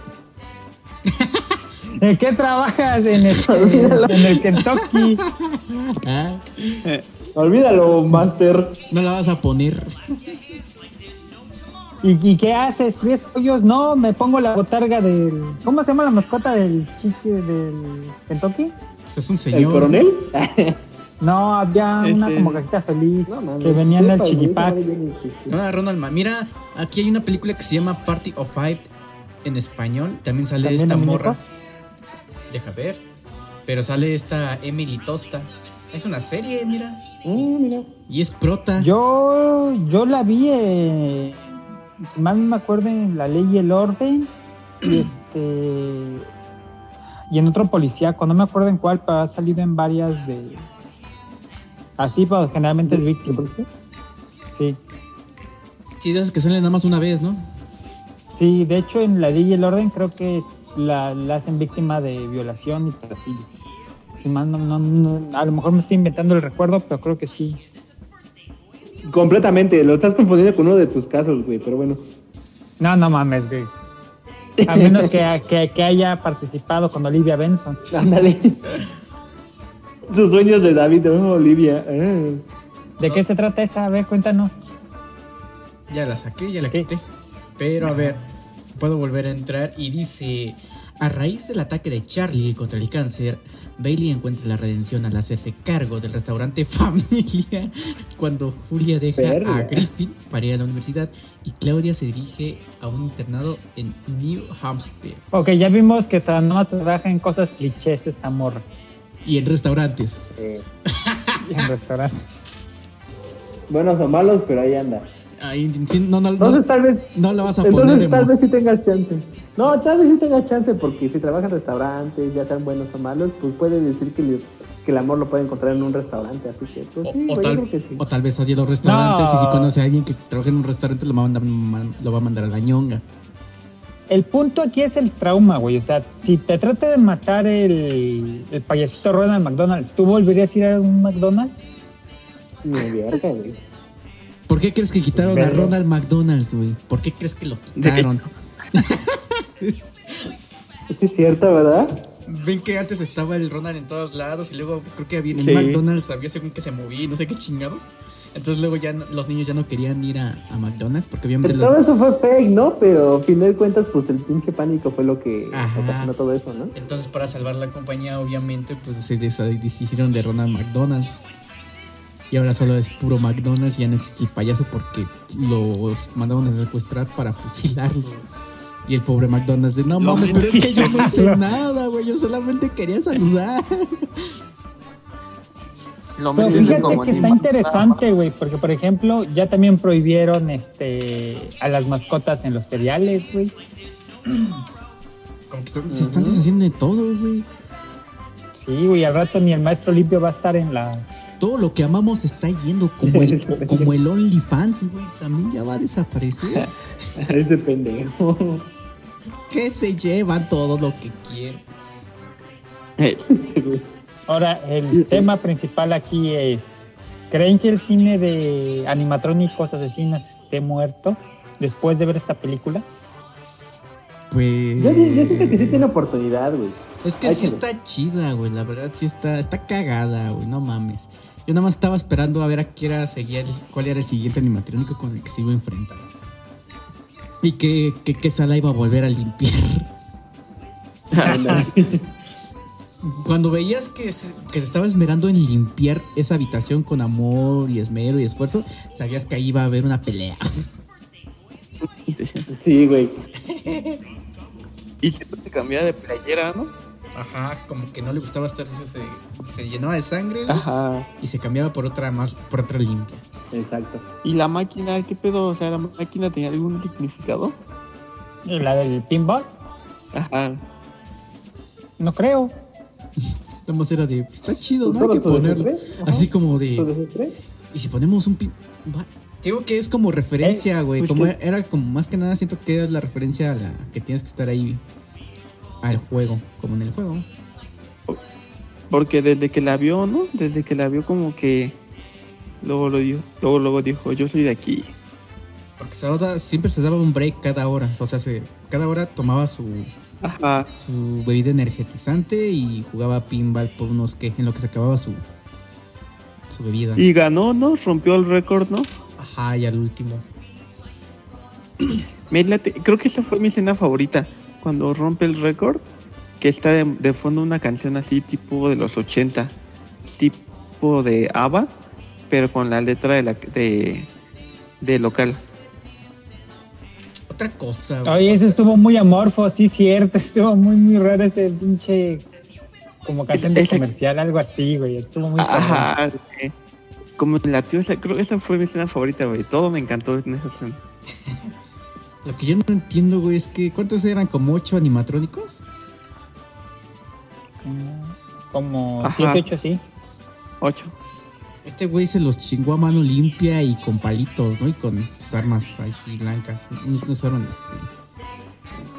¿En qué trabajas? En el, en el Kentucky. Ah, Olvídalo, Master. no la vas a poner. ¿Y, y qué haces? ¿Fríes pollos? No, me pongo la botarga del. ¿Cómo se llama la mascota del chique del Kentucky? Pues es un ¿El señor. coronel? *laughs* No, había una como cajita feliz No, que venía en el chiquipac. Ah, Ronald Mira, aquí hay una película que se llama Party of Five en español. También sale ¿También esta morra. Deja ver. Pero sale esta Emily Tosta. Es una serie, mira. Mm, mira. Y es prota. Yo, yo la vi, eh, si mal no me acuerdo, en La Ley y el Orden. Y *clears throat* este. Y en otro policíaco, no me acuerdo en cuál, pero ha salido en varias de. Así, pero generalmente es víctima. Sí. Sí, de esas que salen nada más una vez, ¿no? Sí, de hecho, en La Ley y el Orden creo que la, la hacen víctima de violación y pedofilia. Si mal no, no- no- a lo mejor me estoy inventando el recuerdo, pero creo que sí. Completamente, lo estás confundiendo con uno de tus casos, güey, pero bueno. No, no mames, güey. A menos que, que, que haya participado con Olivia Benson. Ándale. Sus sueños de David, oh, Olivia. ah. ¿De qué se trata esa? A ver, cuéntanos. Ya la saqué, ya la ¿Qué? quité. Pero a ver, puedo volver a entrar y dice, a raíz del ataque de Charlie contra el cáncer, Bailey encuentra la redención al hacerse cargo del restaurante *laughs* Familia cuando Julia deja Verga. a Griffin para ir a la universidad y Claudia se dirige a un internado en New Hampshire Ok, ya vimos que nomás trabaja en cosas clichés esta morra. y en restaurantes. Eh, *laughs* En restaurantes. buenos o malos, pero ahí anda. Ahí, sí, no, no, no, Entonces tal vez... no la vas a Entonces poner. tal vez sí tengas chance. No, tal vez sí tengas chance porque si trabaja en restaurantes, ya sean buenos o malos, pues puede decir que, le- que el amor lo puede encontrar en un restaurante. Así que, pues O, sí, o tal, creo que sí. o tal vez haya dos restaurantes y si No. conoce a alguien que trabaja en un restaurante lo va a mandar, man- lo va a, mandar a la ñonga. El punto aquí es el trauma, güey. O sea, si te trata de matar el, el payasito Ronald McDonald's, ¿tú volverías a ir a un McDonald's? Ni verga, güey. ¿Por qué crees que quitaron a. Ronald McDonald's, güey? ¿Por qué crees que lo quitaron? *laughs* Es cierto, ¿verdad? Ven que antes estaba el Ronald en todos lados y luego creo que había en el Sí. McDonald's había según que se movía y no sé qué chingados. Entonces luego ya no- los niños ya no querían ir a, a McDonald's porque obviamente Todo los, eso fue fake, ¿no? Pero a fin de cuentas, pues el pinche pánico fue lo que Ajá. ocasionó todo eso, ¿no? entonces para salvar la compañía obviamente pues se deshicieron de Ronald McDonald's. Y ahora solo es puro McDonald's y ya no existe el payaso porque los mandaron a secuestrar para fusilarlo. Y el pobre McDonald's de no mames, pero es que yo no hice nada, güey. Yo solamente quería saludar. Lo Pero fíjate como que está interesante, güey, porque por ejemplo, ya también prohibieron este a las mascotas en los cereales, güey. Como que están- se están deshaciendo de todo, güey. Sí, güey, al rato ni el maestro limpio va a estar en la. Todo lo que amamos está yendo como el, *laughs* como el OnlyFans, güey. También ya va a desaparecer. *laughs* Ese pendejo. *laughs* Que se llevan todo lo que quieren. Ahora, el tema principal aquí es: ¿creen que el cine de animatrónicos asesinos esté muerto después de ver esta película? Pues. Yo, yo siento que sí tiene oportunidad, güey. Es que sí está chida, güey. La verdad sí está, está cagada, güey. No mames. Yo nada más estaba esperando a ver a qué era seguía el- cuál era el siguiente animatrónico con el que se iba a enfrentar. Y qué, qué, qué sala iba a volver a limpiar. *laughs* Cuando veías que se, que se estaba esmerando en limpiar esa habitación con amor y esmero y esfuerzo, sabías que ahí iba a haber una pelea. Sí, güey. *laughs* y siempre te cambiaba de playera, ¿no? Ajá, como que no le gustaba estar, se, se llenaba de sangre Ajá. y se cambiaba por otra más, por otra limpia. Exacto. ¿Y la máquina, qué pedo? O sea, ¿la máquina tenía algún significado? ¿Y ¿La del pinball? Ajá. No creo. *laughs* Más era de, pues, está chido, ¿no? Hay que ponerlo. Así como de. ¿y si ponemos un pin... va- Digo que es como referencia, güey. pues como que- era como más que nada siento que es la referencia a la que tienes que estar ahí al juego, como en el juego. Porque desde que la vio, ¿no? Desde que la vio como que luego lo dijo, luego luego dijo, yo soy de aquí. Porque siempre se daba un break cada hora. O sea, se, cada hora tomaba su, Ajá. su bebida energetizante y jugaba pinball por unos que en lo que se acababa su, su bebida. Y ganó, ¿no? Rompió el récord, ¿no? Ajá, y al último. Me late- creo que esa fue mi escena favorita. Cuando rompe el récord, que está de, de fondo una canción así tipo de los 80, tipo de ABBA, pero con la letra de, la, de, de local. Otra cosa, güey. Oye, ese estuvo muy amorfo, sí, cierto. *laughs* Estuvo muy, muy raro ese pinche. Como canción de comercial, algo así, güey. Estuvo muy. Ajá. eh, Como latió esa, creo que esa fue mi escena favorita, güey. Todo me encantó en esa escena. *laughs* Lo que yo no entiendo, güey, es que ¿cuántos eran? ¿Como ocho animatrónicos? Como Ajá. 7, 8, sí. Ocho. Este güey se los chingó a mano limpia y con palitos, ¿no? Y con sus armas ahí sí blancas. Incluso eran este.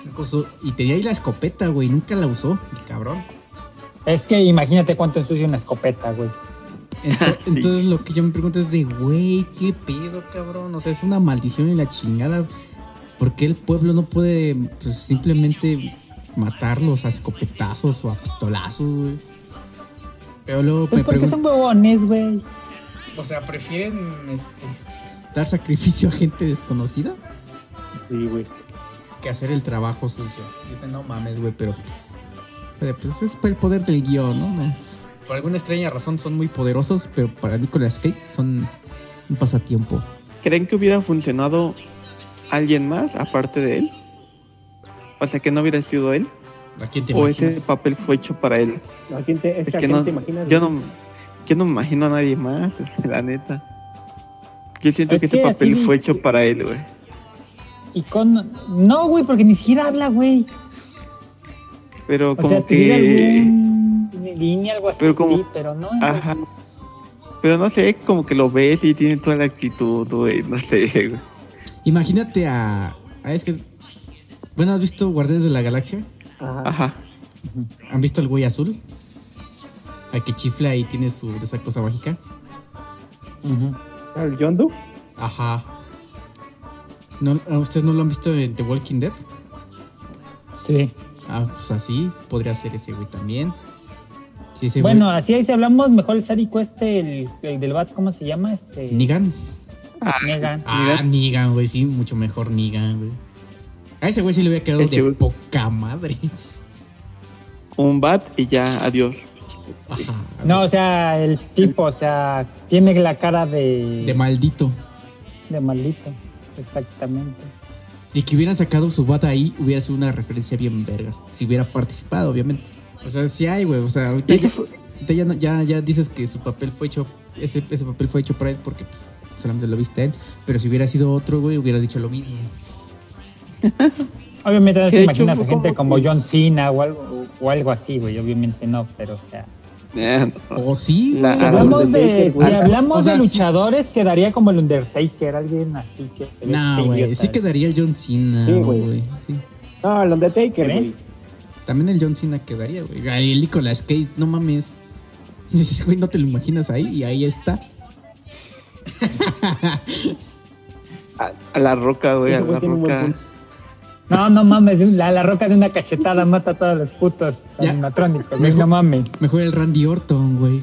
incluso- y tenía ahí la escopeta, güey. Nunca la usó, el cabrón. Es que imagínate cuánto ensucia una escopeta, güey. Ento- *laughs* Entonces lo que yo me pregunto es de, güey, ¿qué pedo, cabrón? O sea, es una maldición y la chingada. ¿Por qué el pueblo no puede pues, simplemente matarlos a escopetazos o a pistolazos, güey? Pero luego Pues me porque pregunto... son huevones, güey. O sea, ¿prefieren este, dar sacrificio a gente desconocida Sí, güey. que hacer el trabajo sucio? Dicen, no mames, güey, pero pues... pero, pues es el poder del guion, ¿no? No. Por alguna extraña razón son muy poderosos, pero para Nicolas Cage son un pasatiempo. ¿Creen que hubiera funcionado alguien más aparte de él? O sea, que no hubiera sido él. ¿A quién te O ese papel fue hecho para él. ¿A quién te, es Es que a que quién no, te imaginas? yo no, yo no me imagino a nadie más, *laughs* la neta. Yo siento Es que ese papel así- fue hecho para él, güey. Y con. No, güey, porque ni siquiera habla, güey. Pero O como sea, que, alguna línea, algo así, Pero como- sí, pero no. ajá. Pero no sé, como que lo ves y tiene toda la actitud, güey, no sé, güey. Imagínate a, a- Es que... Bueno, ¿has visto Guardianes de la Galaxia? Ajá. Ajá. ¿Han visto al güey azul? Al que chifla y tiene su esa cosa mágica. ¿El Yondu? Ajá. ¿No, ¿a ¿Ustedes no lo han visto en The Walking Dead? Sí. Ah, pues así podría ser ese güey también. Sí, ese Bueno, güey. así ahí si hablamos, mejor el sádico este, el, el del bat, ¿cómo se llama? Este. Negan. Negan. Ah, Negan, güey, sí, mucho mejor Negan, güey. A ese güey sí le hubiera quedado de poca madre. Un bat y ya, adiós. Ajá. No, o sea, el tipo, o sea, tiene la cara de. De maldito. de maldito. Exactamente. Y que hubieran sacado su bata ahí, hubiera sido una referencia bien vergas. Si hubiera participado, obviamente. O sea, sí hay, güey. O sea, ahorita, ya, ya, ya dices que su papel fue hecho. Ese, ese papel fue hecho para él porque, pues, solamente lo viste a él. Pero si hubiera sido otro, güey, hubieras dicho lo mismo. *laughs* Obviamente no te imaginas a gente como John Cena o algo, o algo así, güey. Obviamente no, pero o sea. Eh, no. O sí, La- güey. Si hablamos de, si hablamos O sea, de sí. luchadores, quedaría como el Undertaker, alguien así que se ve Nah, este güey. Sí quedaría el John Cena, Sí, güey. güey. Sí. No, el Undertaker, güey. También el John Cena quedaría, güey. El Nicolas Cage, no mames. *laughs* Ese güey no te lo imaginas ahí y ahí está. A, a la roca, güey, a la roca. No, no mames, la, la roca de una cachetada mata a todos los putos animatrónicos, güey, Mejor- no mames. Mejor el Randy Orton, güey.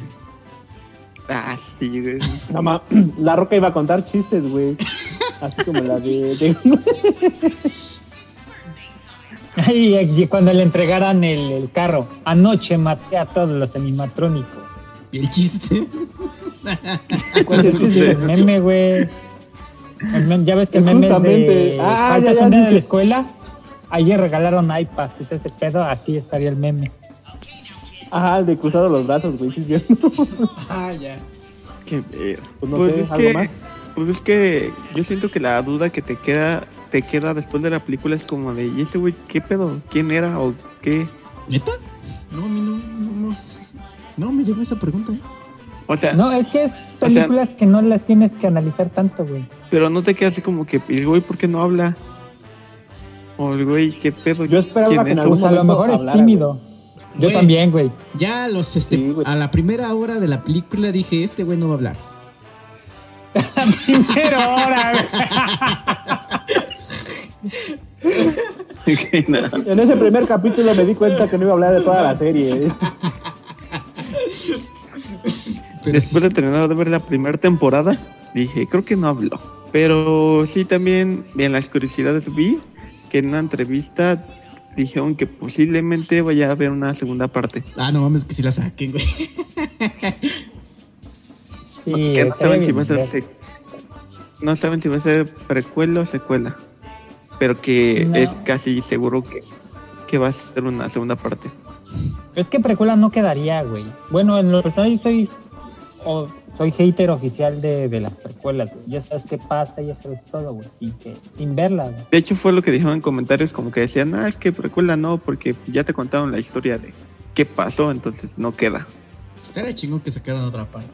Ah, sí, güey. No, *clears throat* la roca iba a contar chistes, güey. Así como la de. de- *laughs* Y, y cuando le entregaran el, el carro, anoche maté a todos los animatrónicos. Y el chiste. *laughs* ¿Cuál es que es ese? el meme, güey. El meme- Ya ves que el meme es de. Ah, ya, ya, un día de dice. la escuela. Ayer regalaron iPads todo ese pedo, así estaría el meme. Ajá, el de cruzado los brazos, güey. Sí, *laughs* ah, ya. Qué ver. Pues no Pues sé, es ¿algo que, más? pues es que yo siento que la duda que te queda, te queda después de la película es como de, ¿y ese güey qué pedo? ¿Quién era o qué? ¿Neta? No, a mí no. No, no, no me llegó esa pregunta. ¿eh? O sea, No, es que es O sea- películas que no las tienes que analizar tanto, güey. pero no te queda así como que el güey, ¿por qué no habla? O el güey, ¿qué pedo? Yo esperaba ¿Quién que en algún a lo mejor es tímido. Yo Güey. también, güey. Ya a los este Sí, güey. a la primera hora de la película dije, este güey no va a hablar. Pero ahora, Que no. En ese primer capítulo me di cuenta que no iba a hablar de toda la serie. *laughs* Después de terminar de ver la primera temporada, dije, creo que no habló. Pero sí también en las curiosidades vi que en una entrevista dijeron que posiblemente vaya a haber una segunda parte. Ah, no mames, que si la saquen, güey. *laughs* sí, que no saben si va a ser no saben si va a ser precuela o secuela. Pero que No. es casi seguro que, que va a ser una segunda parte. Es que precuela no quedaría, güey. Bueno, en lo personal yo soy, o soy hater oficial de, de las precuelas. güey. Ya sabes qué pasa, ya sabes todo, güey. Sin, que, sin verlas. güey. De hecho fue lo que dijeron en comentarios como que decían, ah, es que precuela no, porque ya te contaron la historia de qué pasó, entonces no queda. Estaría chingón que sacaran otra parte.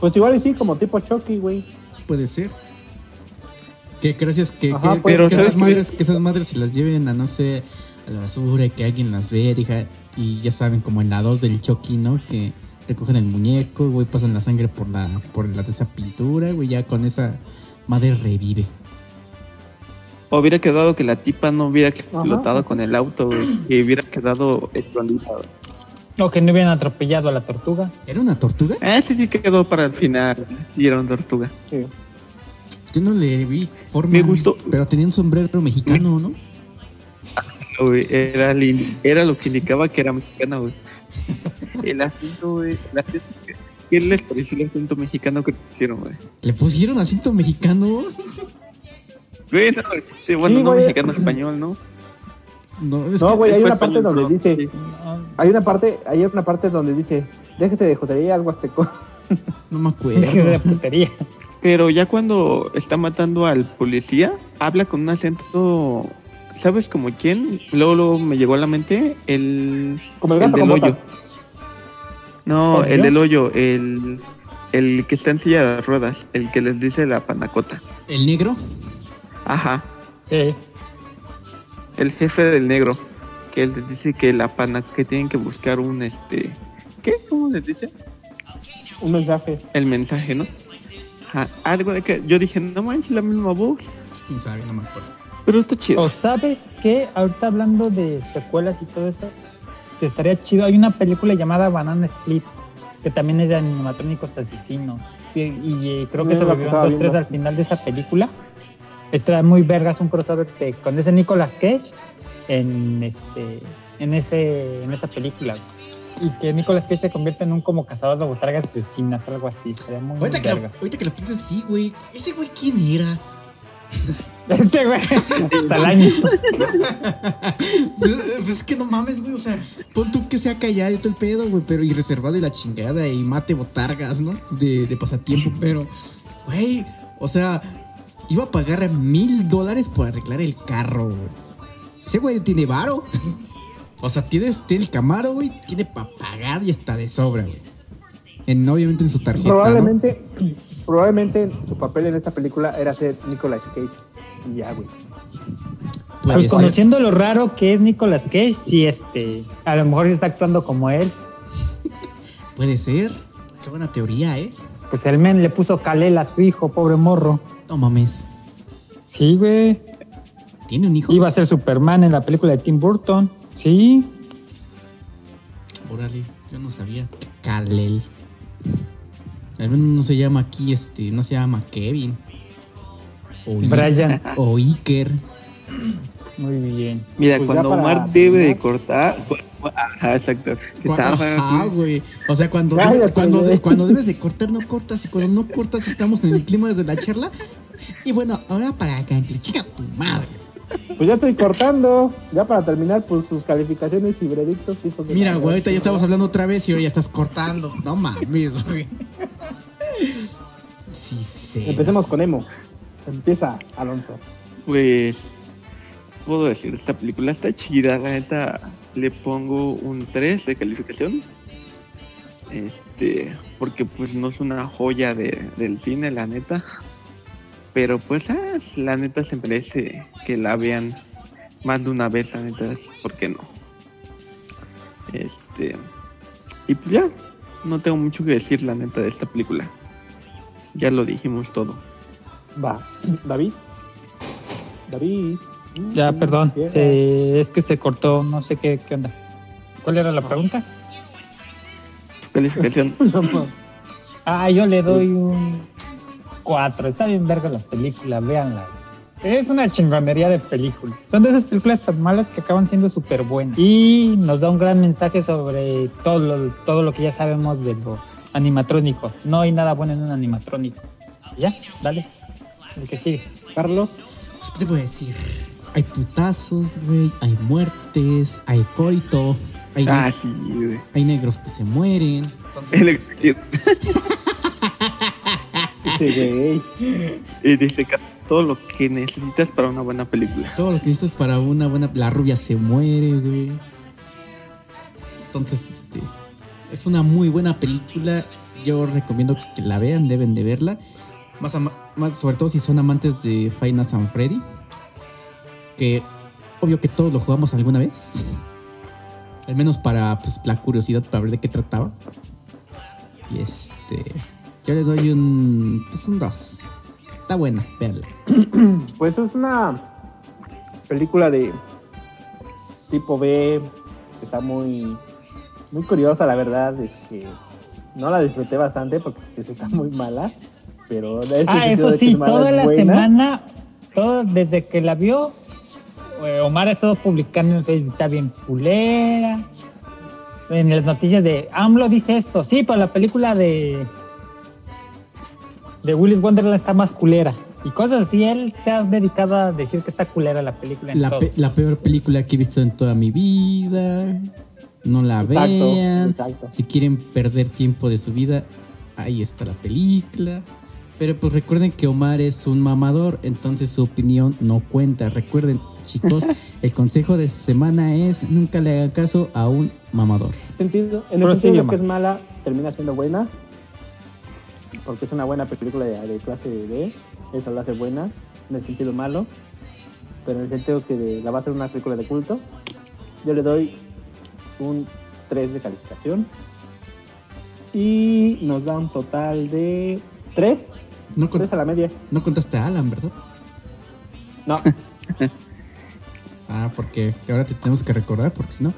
Pues igual y sí, como tipo Chucky, güey. Puede ser. Que gracias que, Ajá, que- pues, que esas madres, que esas madres se las lleven a no sé a la basura y que alguien las ve, hija, y ya saben como en la 2 del Chucky, ¿no? Que recogen el muñeco, güey, pasan la sangre por la por la de esa pintura, güey, ya con esa madre revive. O hubiera quedado que la tipa no hubiera explotado con el auto, güey, y hubiera quedado escondida. O que no hubieran atropellado a la tortuga. ¿Era una tortuga? Ah, Este sí quedó para el final. Y era una tortuga. Sí. Yo no le vi forma. Me gustó. Pero tenía un sombrero mexicano, ¿no? Güey, Era, era lo que indicaba que era mexicana, güey. *laughs* El acento, güey. el acento ¿Qué les pareció el acento mexicano que hicieron, güey? Le pusieron acento mexicano. Bueno, Sí, no güey. mexicano, español, ¿no? No, es No, que güey, hay una parte español, donde no, dice, sí. No, hay una parte, hay una parte donde dice, déjese de jotería algo azteco. *laughs* no me *laughs* dejes de acuerdo. putería. Pero ya cuando está matando al policía, habla con un acento. ¿Sabes como quién? Luego, luego me llegó a la mente el. Como el El gato del con hoyo. botas. No, ¿Por el del hoyo, el, el que está en silla de ruedas, el que les dice la panacota. El negro. Ajá, Sí. el jefe del negro, que él les dice que la pana, que tienen que buscar un este, ¿qué? ¿Cómo les dice? Un mensaje. El mensaje, ¿no? Ajá, algo de que yo dije, no manches, la misma voz, Quién sabe, no me acuerdo. Pero está chido. O sabes que ahorita hablando de secuelas y todo eso, que estaría chido. Hay una película llamada Banana Split, que también es de animatrónicos asesinos. Sí, y eh, creo que Sí, se volvieron estaba dos, tres al final de esa película. Está muy vergas un crossover de- con ese Nicolas Cage en este en ese en esa película. Y que Nicolas Cage se convierte en un como cazador de botargas asesinas, algo así. Sería muy, muy Ahorita que, lo, ahorita que lo piensas así, güey. Ese güey, ¿quién era? Este güey, Salaña. pues, pues es que no mames, güey. O sea, pon tú que sea callado y todo el pedo, güey. Pero y reservado y la chingada y mate botargas, ¿no? De, de pasatiempo. Pero, güey, o sea, iba a pagar mil dólares por arreglar el carro, güey. Ese güey tiene varo. *laughs* O sea, tienes, tiene el camaro, güey. Tiene para pagar y está de sobra, güey. En, obviamente en su tarjeta. ¿no? Probablemente, probablemente su papel en esta película era ser Nicolas Cage. Y ya, güey. Pues conociendo lo raro que es Nicolas Cage, sí, este, a lo mejor sí está actuando como él. *laughs* Puede ser. Qué buena teoría, ¿eh? Pues el men le puso Kalel a su hijo, pobre morro. No mames. Sí, güey. ¿Tiene un hijo? Iba a ser Superman en la película de Tim Burton. Sí. Órale, yo no sabía. Kalel. Al menos no se llama aquí, este, no se llama Kevin. O, Brian. o Iker. Muy bien. Mira, Pues cuando Omar debe de cortar, ajá, exacto. Se Ajá, güey. O sea, cuando, Cállate, cuando, cuando debes de cortar, no cortas. Y cuando no cortas, estamos en el clima desde la charla. Y bueno, ahora para que chica tu madre. Pues ya estoy cortando. Ya para terminar, pues sus calificaciones y veredictos. hijos de Mira, güey, ahorita ya estamos hablando otra vez y ahora ya estás cortando. No mames, güey. Sí, sí. Empecemos con Emo. Empieza, Alonso. Pues, puedo decir, esta película está chida, la neta, le pongo un 3 de calificación. Este, porque pues no es una joya de- del cine, la neta. Pero pues ah, la neta se merece que la vean más de una vez, la neta, es ¿por qué no? Este, y pues ya, no tengo mucho que decir, la neta, de esta película. Ya lo dijimos todo. Va, David. David. Ya, Mm, perdón, se- es que se cortó, no sé qué, qué onda. ¿Cuál era la pregunta? Calificación. *laughs* Ah, yo le doy un 4. Está bien verga la película, véanla. Es una chingonería de película. Son de esas películas tan malas que acaban siendo súper buenas. Y nos da un gran mensaje sobre todo lo, todo lo que ya sabemos de lo animatrónico. No hay nada bueno en un animatrónico. Ya, dale. El que sigue. Carlos. Pues, ¿Qué te voy a decir? Hay putazos, güey. Hay muertes. Hay coito. Hay, Ah, sí, güey. hay negros que se mueren. *laughs* Entonces, El este, *laughs* Ese güey. y dice todo lo que necesitas para una buena película. todo lo que necesitas para una buena. La rubia se muere, güey. Entonces, este. Es una muy buena película. Yo recomiendo que la vean, deben de verla. Más, más sobre todo si son amantes de Nights at Freddy. Que obvio que todos lo jugamos alguna vez. Al menos para pues, la curiosidad para ver de qué trataba. Y este. Yo le doy un. Pues un 2. Está buena, verla. *clears throat* Pues es una película de tipo B que está muy muy curiosa, la verdad. Es que no la disfruté bastante porque *laughs* pues, está muy mala. Pero Ah, eso sí, toda es la buena. semana, todo, desde que la vio, eh, Omar ha estado publicando en Facebook, está bien culera. En las noticias de AMLO dice esto, sí, pero la película de de Willis Wonderland está más culera. Y cosas así, él se ha dedicado a decir que está culera la película. en La, todo. pe- la peor película que he visto en toda mi vida. No la Exacto, vean. exacto. Si quieren perder tiempo de su vida, ahí está la película. Pero pues recuerden que Omar es un mamador, entonces su opinión no cuenta. Recuerden, chicos, *laughs* el consejo de su semana es nunca le hagan caso a un mamador. sentido, en el sentido de que es mala, termina siendo buena. Porque es una buena película de, de clase B. Eso la hace buena. En el sentido malo. Pero en el sentido que de- la va a ser una película de culto. Yo le doy un 3 de calificación. Y nos da un total de 3. No, con- 3 a la media. no contaste a Alan, ¿verdad? No, *laughs* Ah, porque ahora te tenemos que recordar, porque si no.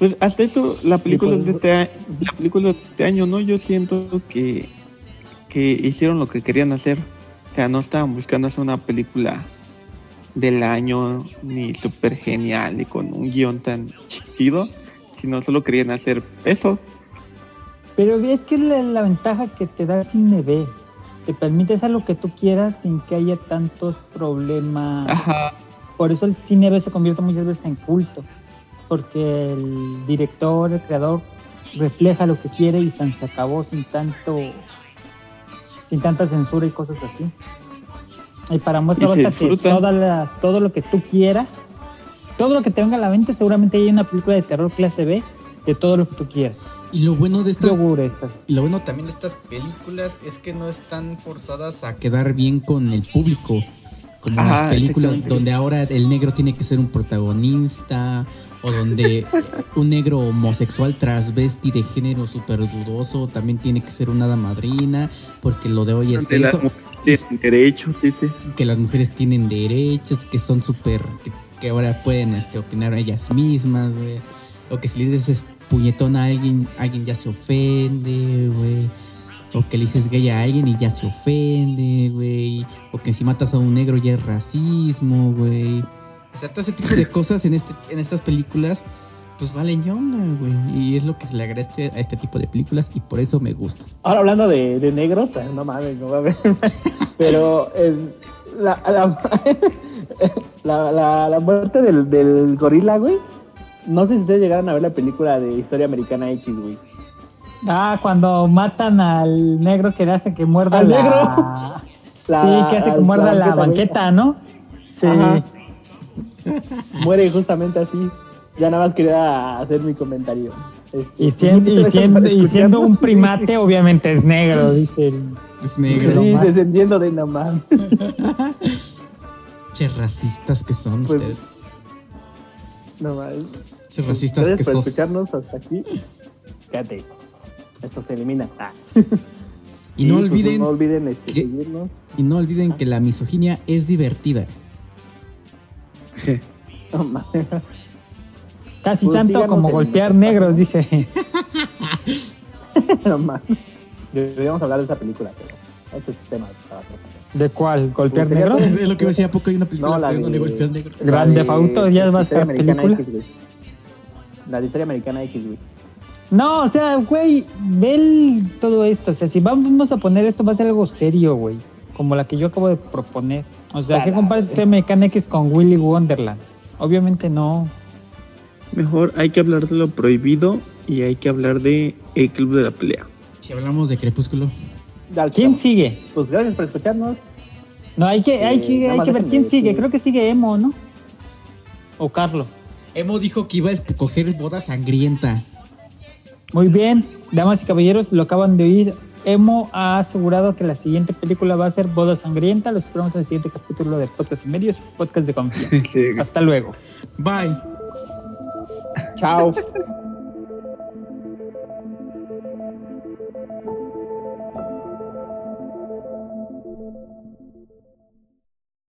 Pues hasta eso, la película, pues, de este, la película de este año, ¿no? Yo siento que, que hicieron lo que querían hacer. O sea, no estaban buscando hacer una película del año ni súper genial ni con un guion tan chido, sino solo querían hacer eso. Pero es que la ventaja que te da el cine B. Te permite hacer lo que tú quieras sin que haya tantos problemas. Ajá. Por eso el cine B se convierte muchas veces en culto. Porque el director, el creador, refleja lo que quiere y se acabó sin tanto. sin tanta censura y cosas así. Y para muestra basta que toda la- todo lo que tú quieras, todo lo que te venga a la mente, seguramente hay una película de terror clase B de todo lo que tú quieras. Y lo bueno de estas Y lo bueno también de estas películas es que no están forzadas a quedar bien con el público. Como Ajá, las películas donde ahora el negro tiene que ser un protagonista o donde un negro homosexual transvesti de género súper dudoso también tiene que ser una hada madrina porque lo de hoy es Ante las eso, mujeres tienen derechos, dice. que las mujeres tienen derechos, que son súper, que, que ahora pueden este, opinar ellas mismas, güey. O que si le dices puñetón a alguien, alguien ya se ofende, güey. O que le dices gay a alguien y ya se ofende, güey. O que si matas a un negro ya es racismo, güey. O sea, todo ese tipo de cosas en, este, en estas películas, pues valen yonga, güey. Y es lo que se le agradece a este tipo de películas y por eso me gusta. Ahora hablando de, de negros, eh, no mames, no va *laughs* a ver. Pero eh, la, la, *laughs* la, la- la muerte del, del gorila, güey. No sé si ustedes llegaron a ver la película de Historia Americana X, güey. Ah, cuando matan al negro que le hace que muerda ¿Al la... negro? La- *laughs* sí, que hace que muerda la banqueta, ¿no? Sí. Ajá. *laughs* Muere justamente así. Ya nada más quería hacer mi comentario. Este, Y siendo, y siendo, por y siendo un primate, obviamente es negro, *laughs* dice el. Es negro. Sí, descendiendo de Namán. *laughs* Che racistas que son Pues, ustedes. No más. Che racistas que por sos. escucharnos hasta aquí. Fíjate. Esto se elimina. Ah. Y no pues, olviden, no olviden este, que- seguirnos. y no olviden que la misoginia es divertida. *laughs* No más. Casi Pues tanto como golpear negros, dice. *laughs* *laughs* No más. Deberíamos hablar de esa película, pero ese es tema para. ¿De cuál? ¿Golpear Pues negros? Es, es lo que decía, ¿a poco hay una película No, la donde de- golpean negro? Grande La de- Auto, ¿ya Historia estar Americana película? X. La de historia americana X, güey. No, o sea, güey, ve todo esto. O sea, si vamos a poner esto, va a ser algo serio, güey. Como la que yo acabo de proponer. O sea, ¿qué comparas este Mecánica X con Willy Wonderland? Obviamente no. Mejor hay que hablar de lo prohibido y hay que hablar de el club de la pelea. Si hablamos de Crepúsculo. ¿Quién sigue? Pues gracias por escucharnos. No, hay que, hay Eh, que, hay que ver quién sigue. Creo que sigue Emo, ¿no? O Carlo. Emo dijo que iba a escoger boda sangrienta. Muy bien, damas y caballeros, lo acaban de oír. Emo ha asegurado que la siguiente película va a ser Boda Sangrienta. Los esperamos en el siguiente capítulo de Podcast y Medios, Podcast de Confianza. *laughs* Hasta luego. Bye. Chao. *laughs*